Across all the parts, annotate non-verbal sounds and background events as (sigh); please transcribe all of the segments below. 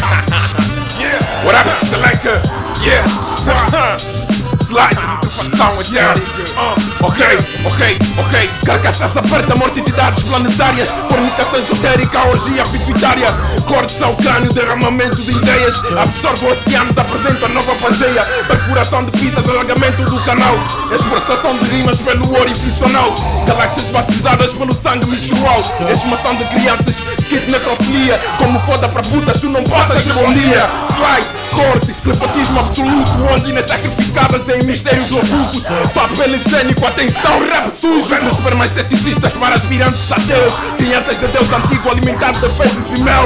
(laughs) yeah. What up, Selector? Yeah. Eterna. Uh, ok, ok, ok. Carcaças aperta, morte de dados planetárias. Fornicação esotérica, orgia pituitária. Cortes ao crânio, derramamento de ideias. Absorve oceanos, apresenta nova pangeia. Perfuração de pistas, alargamento do canal. Exportação de rimas pelo orifício anal. Galáxias batizadas pelo sangue menstrual. Exumação de crianças, kit necrofilia. Como foda pra putas, tu não passas de bom dia. Slice, corte, telepatismo absoluto. Ondinas sacrificadas em mistérios ocultos. Papel higiênico, atenção, rap sujo. Vendas ceticistas para aspirantes ateus. Crianças de Deus antigo alimentado de fezes e mel.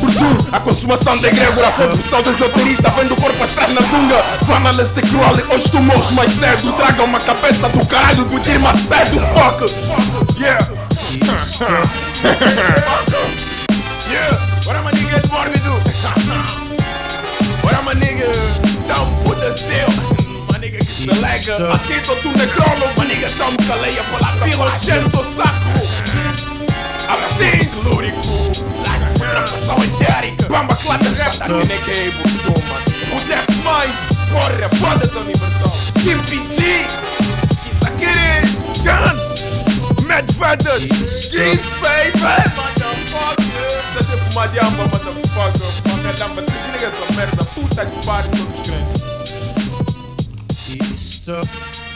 Presumo, a consumação de egrégora foi do pseudo esoterista. Vendo o corpo atrás na zunga. De cruel, hoje tu morres mais cedo. Traga uma cabeça do caralho do Dir Macedo. Fuck, yeah. (laughs) yeah, what am I nigga mórbido? What Nigga que se lega. Atento tu necrolo. My nigga só me caleia pelas pilas. Cheiro do saco. Absinto lúrico. Putrafação etérica. Bamba clada rap. Daqui nem que é mano. O Death Mind. Porra, foda-se a universal. Kim PG. É Guns. Mad Feathers. Geese, baby. Motherfucker. Deixa eu fumar de amba, motherfucker. up.